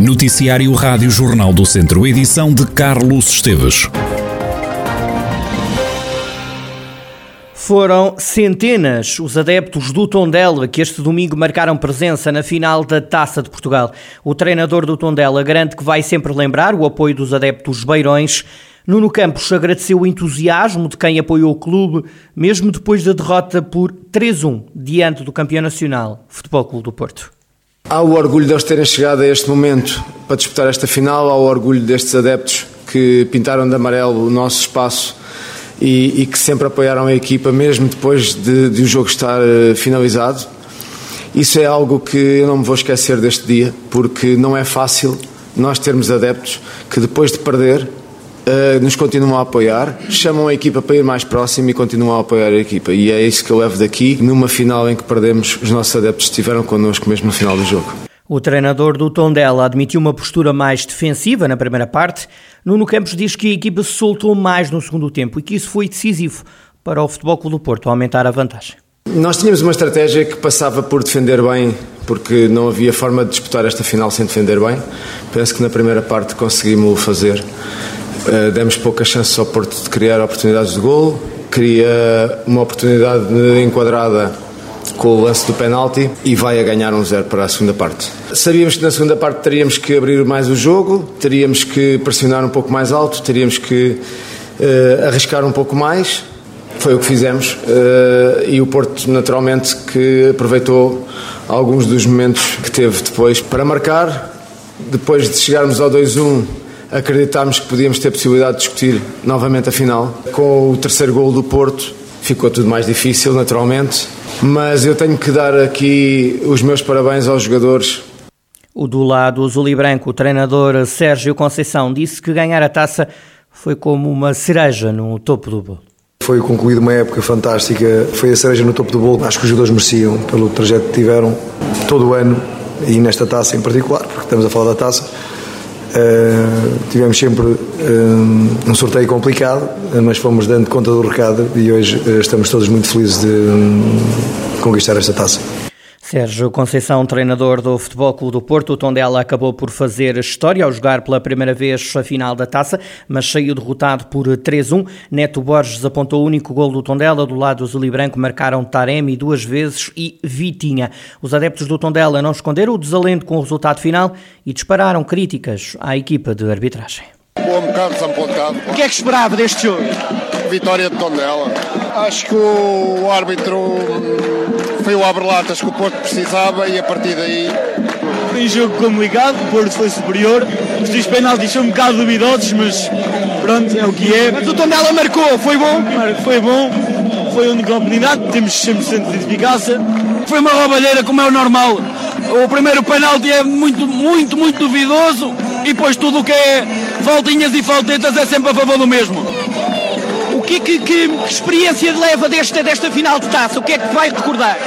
Noticiário Rádio Jornal do Centro, edição de Carlos Esteves. Foram centenas os adeptos do Tondela que este domingo marcaram presença na final da Taça de Portugal. O treinador do Tondela garante que vai sempre lembrar o apoio dos adeptos beirões. Nuno Campos agradeceu o entusiasmo de quem apoiou o clube, mesmo depois da derrota por 3-1 diante do campeão nacional, Futebol Clube do Porto. Há o orgulho de eles terem chegado a este momento para disputar esta final, há o orgulho destes adeptos que pintaram de amarelo o nosso espaço e, e que sempre apoiaram a equipa, mesmo depois de, de o jogo estar uh, finalizado. Isso é algo que eu não me vou esquecer deste dia, porque não é fácil nós termos adeptos que depois de perder Uh, nos continuam a apoiar, chamam a equipa para ir mais próximo e continuam a apoiar a equipa. E é isso que eu levo daqui, numa final em que perdemos, os nossos adeptos estiveram connosco mesmo no final do jogo. O treinador do Tondela admitiu uma postura mais defensiva na primeira parte. Nuno Campos diz que a equipa se soltou mais no segundo tempo e que isso foi decisivo para o Futebol Clube do Porto aumentar a vantagem. Nós tínhamos uma estratégia que passava por defender bem, porque não havia forma de disputar esta final sem defender bem. Penso que na primeira parte conseguimos fazer. Uh, demos poucas chances ao Porto de criar oportunidades de gol. Queria uma oportunidade enquadrada com o lance do penalti e vai a ganhar um zero para a segunda parte. Sabíamos que na segunda parte teríamos que abrir mais o jogo, teríamos que pressionar um pouco mais alto, teríamos que uh, arriscar um pouco mais. Foi o que fizemos uh, e o Porto, naturalmente, que aproveitou alguns dos momentos que teve depois para marcar. Depois de chegarmos ao 2-1, acreditámos que podíamos ter possibilidade de discutir novamente a final. Com o terceiro gol do Porto, ficou tudo mais difícil, naturalmente, mas eu tenho que dar aqui os meus parabéns aos jogadores. O do lado azul e branco, o treinador Sérgio Conceição, disse que ganhar a taça foi como uma cereja no topo do bolo. Foi concluída uma época fantástica, foi a cereja no topo do bolo. Acho que os jogadores mereciam pelo trajeto que tiveram todo o ano e nesta taça em particular, porque estamos a falar da taça Uh, tivemos sempre uh, um sorteio complicado, mas fomos dando conta do recado e hoje uh, estamos todos muito felizes de um, conquistar esta taça. Sérgio Conceição, treinador do Futebol Clube do Porto, o Tondela acabou por fazer história ao jogar pela primeira vez a final da taça, mas saiu derrotado por 3-1. Neto Borges apontou o único gol do Tondela, do lado azul e branco marcaram Taremi duas vezes e Vitinha. Os adeptos do Tondela não esconderam o desalento com o resultado final e dispararam críticas à equipa de arbitragem. Um bocado desapontado. O que é que esperava deste jogo? Vitória de Tondela. Acho que o árbitro foi o abre-latas que o Porto precisava e a partir daí. Foi um jogo complicado, o Porto foi superior. Os dois penaltis são um bocado duvidosos, mas pronto, é o que é. Mas o Tondela marcou, foi bom? Foi bom, foi a única oportunidade, temos 100% de eficácia. Foi uma roubalheira, como é o normal. O primeiro penalti é muito, muito, muito duvidoso e depois tudo o que é faltinhas e faltetas é sempre a favor do mesmo. O que, que, que, experiência leva desta, desta final de taça? O que é que vai recordar?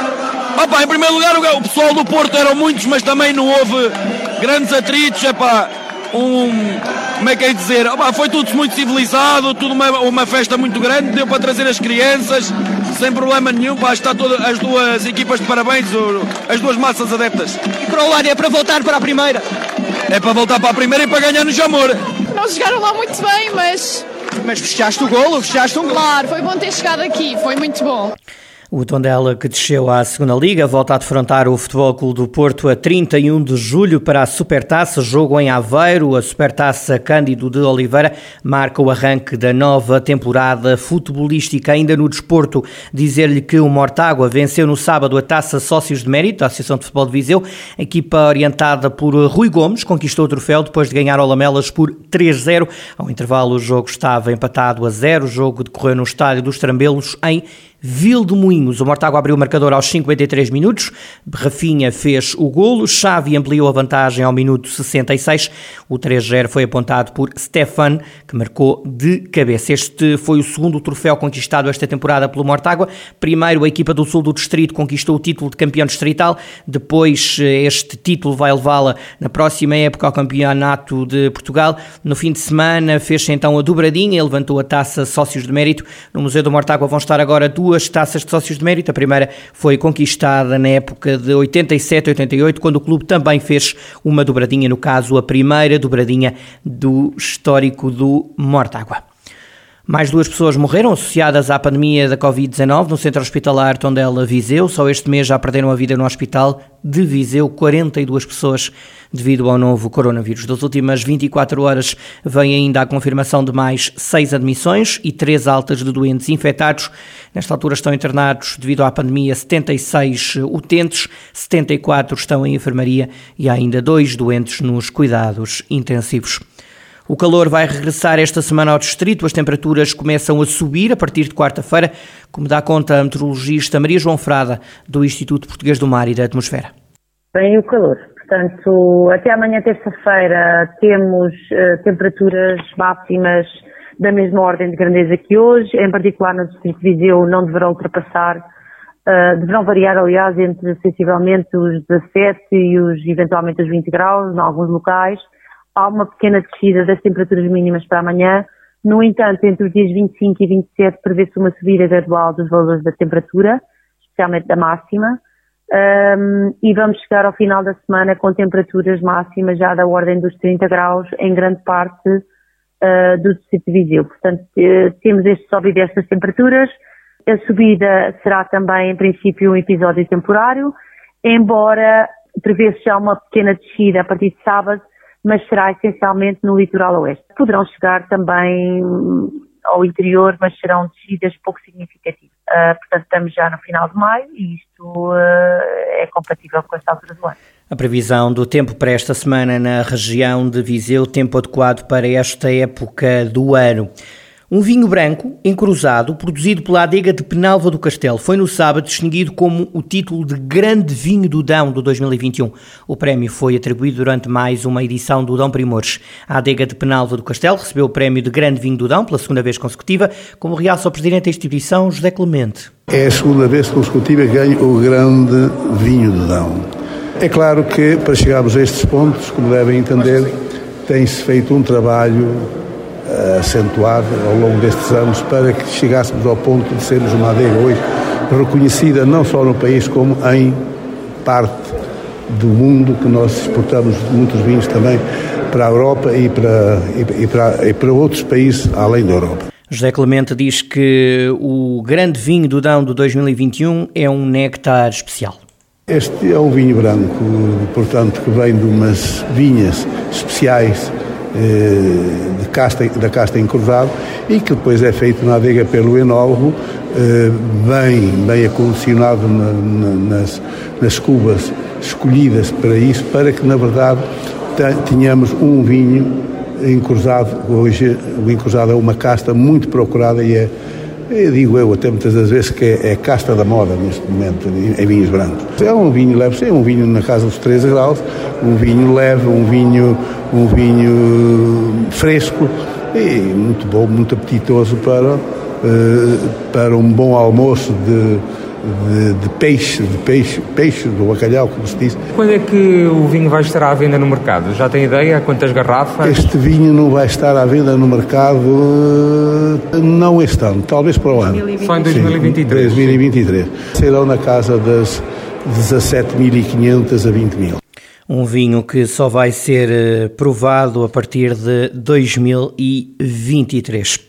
Opa, em primeiro lugar, o pessoal do Porto eram muitos, mas também não houve grandes atritos. Epá, um, como é que é dizer? Opa, foi tudo muito civilizado, tudo uma, uma festa muito grande, deu para trazer as crianças, sem problema nenhum. Pá, está todas as duas equipas de parabéns, as duas massas adeptas. E para o é para voltar para a primeira? É para voltar para a primeira e para ganhar no Jamor. Não jogaram lá muito bem, mas mas fechaste o golo, fechaste um Claro, foi bom ter chegado aqui, foi muito bom. O Tondela, que desceu à segunda Liga, volta a defrontar o Futebol Clube do Porto a 31 de julho para a Supertaça, jogo em Aveiro. A Supertaça Cândido de Oliveira marca o arranque da nova temporada futebolística. Ainda no desporto, dizer-lhe que o Mortágua venceu no sábado a Taça Sócios de Mérito, da Associação de Futebol de Viseu. A equipa orientada por Rui Gomes conquistou o troféu depois de ganhar ao Lamelas por 3-0. Ao intervalo, o jogo estava empatado a 0. O jogo decorreu no Estádio dos Trambelos em Moinhos. O Mortágua abriu o marcador aos 53 minutos. Rafinha fez o golo. Xavi ampliou a vantagem ao minuto 66. O 3-0 foi apontado por Stefan, que marcou de cabeça. Este foi o segundo troféu conquistado esta temporada pelo Mortágua. Primeiro, a equipa do sul do distrito conquistou o título de campeão distrital. Depois, este título vai levá-la na próxima época ao Campeonato de Portugal. No fim de semana, fez-se então a dobradinha levantou a taça Sócios de Mérito. No Museu do Mortágua vão estar agora duas duas taças de sócios de mérito. A primeira foi conquistada na época de 87-88, quando o clube também fez uma dobradinha, no caso, a primeira dobradinha do histórico do Mortágua. Mais duas pessoas morreram associadas à pandemia da Covid-19 no centro hospitalar Tondela Viseu. Só este mês já perderam a vida no hospital de Viseu 42 pessoas devido ao novo coronavírus. Das últimas 24 horas vem ainda a confirmação de mais seis admissões e três altas de doentes infectados. Nesta altura estão internados devido à pandemia 76 utentes, 74 estão em enfermaria e há ainda dois doentes nos cuidados intensivos. O calor vai regressar esta semana ao distrito, as temperaturas começam a subir a partir de quarta-feira, como dá conta a meteorologista Maria João Frada, do Instituto Português do Mar e da Atmosfera. Vem o calor, portanto, até amanhã terça-feira temos uh, temperaturas máximas da mesma ordem de grandeza que hoje, em particular no distrito de Viseu não deverão ultrapassar, uh, deverão variar aliás entre sensivelmente os 17 e os eventualmente os 20 graus em alguns locais, há uma pequena descida das temperaturas mínimas para amanhã. No entanto, entre os dias 25 e 27 prevê-se uma subida gradual dos valores da temperatura, especialmente da máxima, um, e vamos chegar ao final da semana com temperaturas máximas já da ordem dos 30 graus em grande parte uh, do distrito de Viseu. Portanto, uh, temos este sobe destas temperaturas. A subida será também, em princípio, um episódio temporário, embora prevê-se já uma pequena descida a partir de sábado, mas será essencialmente no litoral oeste. Poderão chegar também ao interior, mas serão descidas pouco significativas. Uh, portanto, estamos já no final de maio e isto uh, é compatível com esta altura do ano. A previsão do tempo para esta semana na região de Viseu, tempo adequado para esta época do ano. Um vinho branco, encruzado, produzido pela adega de Penalva do Castelo, foi no sábado distinguido como o título de Grande Vinho do Dão do 2021. O prémio foi atribuído durante mais uma edição do Dão Primores. A adega de Penalva do Castelo recebeu o prémio de Grande Vinho do Dão pela segunda vez consecutiva, como realça o presidente da instituição, José Clemente. É a segunda vez consecutiva que ganho o Grande Vinho do Dão. É claro que, para chegarmos a estes pontos, como devem entender, tem-se feito um trabalho acentuado ao longo destes anos para que chegássemos ao ponto de sermos uma adega hoje reconhecida não só no país como em parte do mundo que nós exportamos muitos vinhos também para a Europa e para, e, para, e para outros países além da Europa. José Clemente diz que o grande vinho do Dão de 2021 é um néctar especial. Este é um vinho branco, portanto, que vem de umas vinhas especiais eh, de casta, da casta encruzado e que depois é feito na adega pelo enólogo, eh, bem, bem acondicionado na, na, nas, nas cubas escolhidas para isso, para que na verdade tenhamos um vinho encruzado. Hoje o encruzado é uma casta muito procurada e é, eu digo eu até muitas das vezes que é, é casta da moda neste momento, em, vinhos brancos. É um vinho leve, é um vinho na casa dos 13 graus, um vinho leve, um vinho um vinho fresco e muito bom, muito apetitoso para, eh, para um bom almoço de, de, de, peixe, de peixe, peixe do bacalhau, como se diz. Quando é que o vinho vai estar à venda no mercado? Já tem ideia? Quantas garrafas? Este vinho não vai estar à venda no mercado eh, não este ano, talvez para o ano. Só em 2023? Sim, 2023. Serão na casa das 17.500 a 20 mil. Um vinho que só vai ser eh, provado a partir de 2023.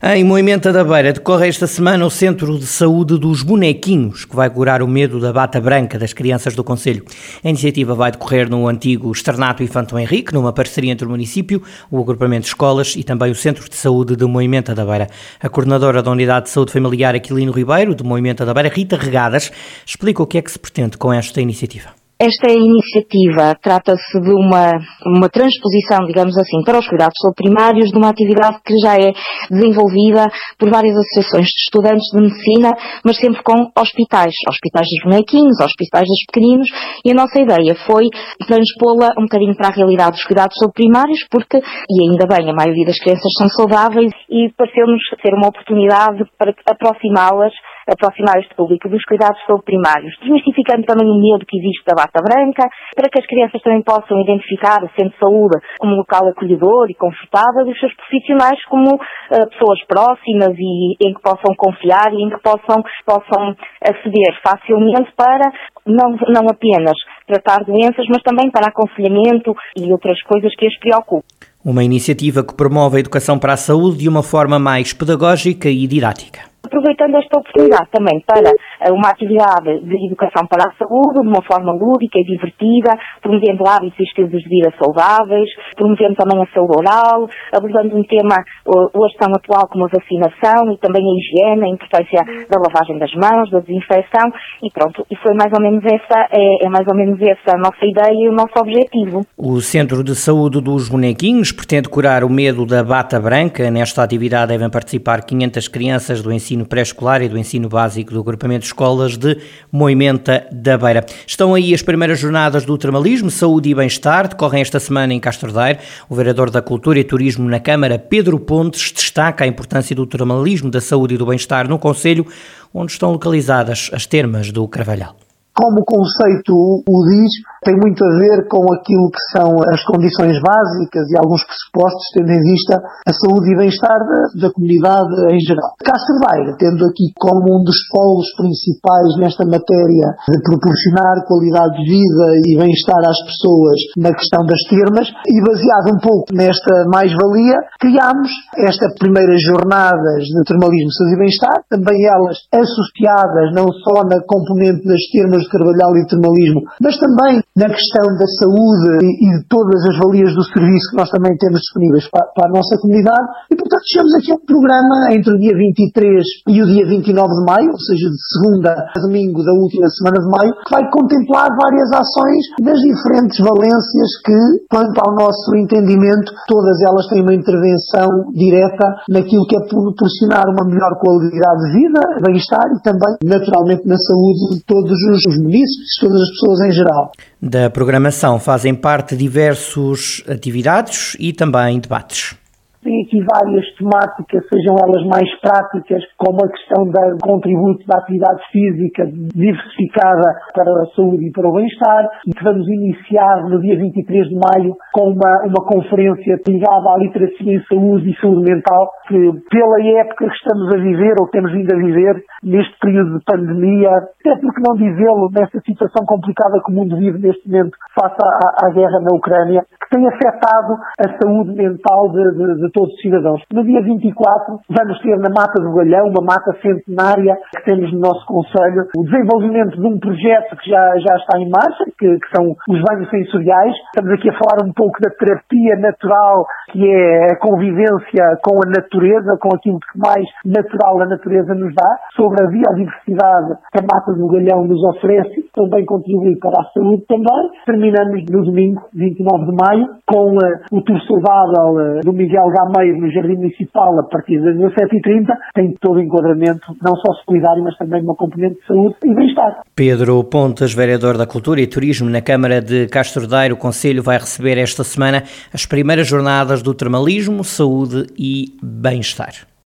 Em Moimenta da Beira decorre esta semana o Centro de Saúde dos Bonequinhos, que vai curar o medo da bata branca das crianças do Conselho. A iniciativa vai decorrer no antigo Externato Infanto Henrique, numa parceria entre o município, o agrupamento de escolas e também o Centro de Saúde de Moimenta da Beira. A coordenadora da Unidade de Saúde Familiar Aquilino Ribeiro, de Moimenta da Beira, Rita Regadas, explica o que é que se pretende com esta iniciativa. Esta iniciativa trata-se de uma, uma transposição, digamos assim, para os cuidados primários de uma atividade que já é desenvolvida por várias associações de estudantes de medicina, mas sempre com hospitais, hospitais dos bonequinhos, hospitais dos pequeninos, e a nossa ideia foi transpô-la um bocadinho para a realidade dos cuidados primários, porque, e ainda bem, a maioria das crianças são saudáveis, e pareceu-nos ser uma oportunidade para aproximá-las aproximar este público dos cuidados saúde primários, desmistificando também o medo que existe da bata branca, para que as crianças também possam identificar o centro de saúde como um local acolhedor e confortável e os seus profissionais como uh, pessoas próximas e em que possam confiar e em que possam, possam aceder facilmente para não, não apenas tratar doenças, mas também para aconselhamento e outras coisas que as preocupam. Uma iniciativa que promove a educação para a saúde de uma forma mais pedagógica e didática aproveitando esta oportunidade também para eh, uma atividade de educação para a saúde, de uma forma lúdica e divertida, promovendo hábitos e estilos de vida saudáveis, promovendo também a saúde oral, abordando um tema hoje tão atual como a vacinação e também a higiene, a importância da lavagem das mãos, da desinfecção e pronto, e foi mais ou menos essa, é, é mais ou menos essa a nossa ideia e o nosso objetivo. O Centro de Saúde dos Bonequinhos pretende curar o medo da bata branca. Nesta atividade devem participar 500 crianças do ensino pré-escolar e do ensino básico do agrupamento de escolas de Moimenta da Beira. Estão aí as primeiras jornadas do termalismo, saúde e bem-estar, decorrem esta semana em Castordeiro. O vereador da Cultura e Turismo na Câmara, Pedro Pontes, destaca a importância do termalismo, da saúde e do bem-estar no Conselho, onde estão localizadas as termas do Carvalhal como o conceito o diz, tem muito a ver com aquilo que são as condições básicas e alguns pressupostos, tendo em vista a saúde e bem-estar da, da, comunidade em geral. Castro Daire, tendo aqui como um dos polos principais nesta matéria de proporcionar qualidade de vida e bem-estar às pessoas na questão das termas, e baseado um pouco nesta mais-valia, criámos esta primeira jornadas de termalismo, saúde e bem-estar, também elas associadas não só na componente das termas de Carvalhal e termalismo, mas também na questão da saúde e, de todas as valias do serviço que nós também temos disponíveis para, para a nossa comunidade. E, portanto, chegamos aqui a um programa entre o dia 23 e o dia 29 de maio, ou seja, de segunda a domingo da última semana de maio, que vai contemplar várias ações das diferentes valências que, quanto ao nosso entendimento, todas elas têm uma intervenção direta naquilo que é proporcionar uma melhor qualidade de vida, bem-estar e também, naturalmente, na saúde de todos os munícipes, todas as pessoas em geral. Da programação fazem parte diversas atividades e também debates. Tem aqui várias temáticas, sejam elas mais práticas, como a questão do contributo da atividade física diversificada para a saúde e para o bem-estar, e que vamos iniciar no dia 23 de maio com uma, uma conferência ligada à literacia em saúde e saúde mental, que pela época que estamos a viver, ou que temos vindo a viver, neste período de pandemia, até porque não dizê-lo, nessa situação complicada que o mundo vive neste momento, face à, à guerra na Ucrânia, que tem afetado a saúde mental de, de, de, todos os cidadãos. No dia 24 vamos ter na Mata do Galhão, uma mata centenária que temos no nosso Conselho, o desenvolvimento de um projeto que já, já está em marcha, que, que são os banhos sensoriais. Estamos aqui a falar um pouco da terapia natural, que é a convivência com a natureza, com aquilo que mais natural a natureza nos dá, sobre a biodiversidade que a Mata do Galhão nos oferece, também contribui para a saúde também. Terminamos no domingo, 29 de maio, com uh, o tour saudável uh, do Miguel Gameiro no Jardim Municipal a partir das 17h30. Tem todo o enquadramento, não só solidário, mas também uma componente de saúde e bem-estar. Pedro Pontes, vereador da Cultura e Turismo na Câmara de Castordeiro, o Conselho vai receber esta semana as primeiras jornadas do termalismo, saúde e bem-estar.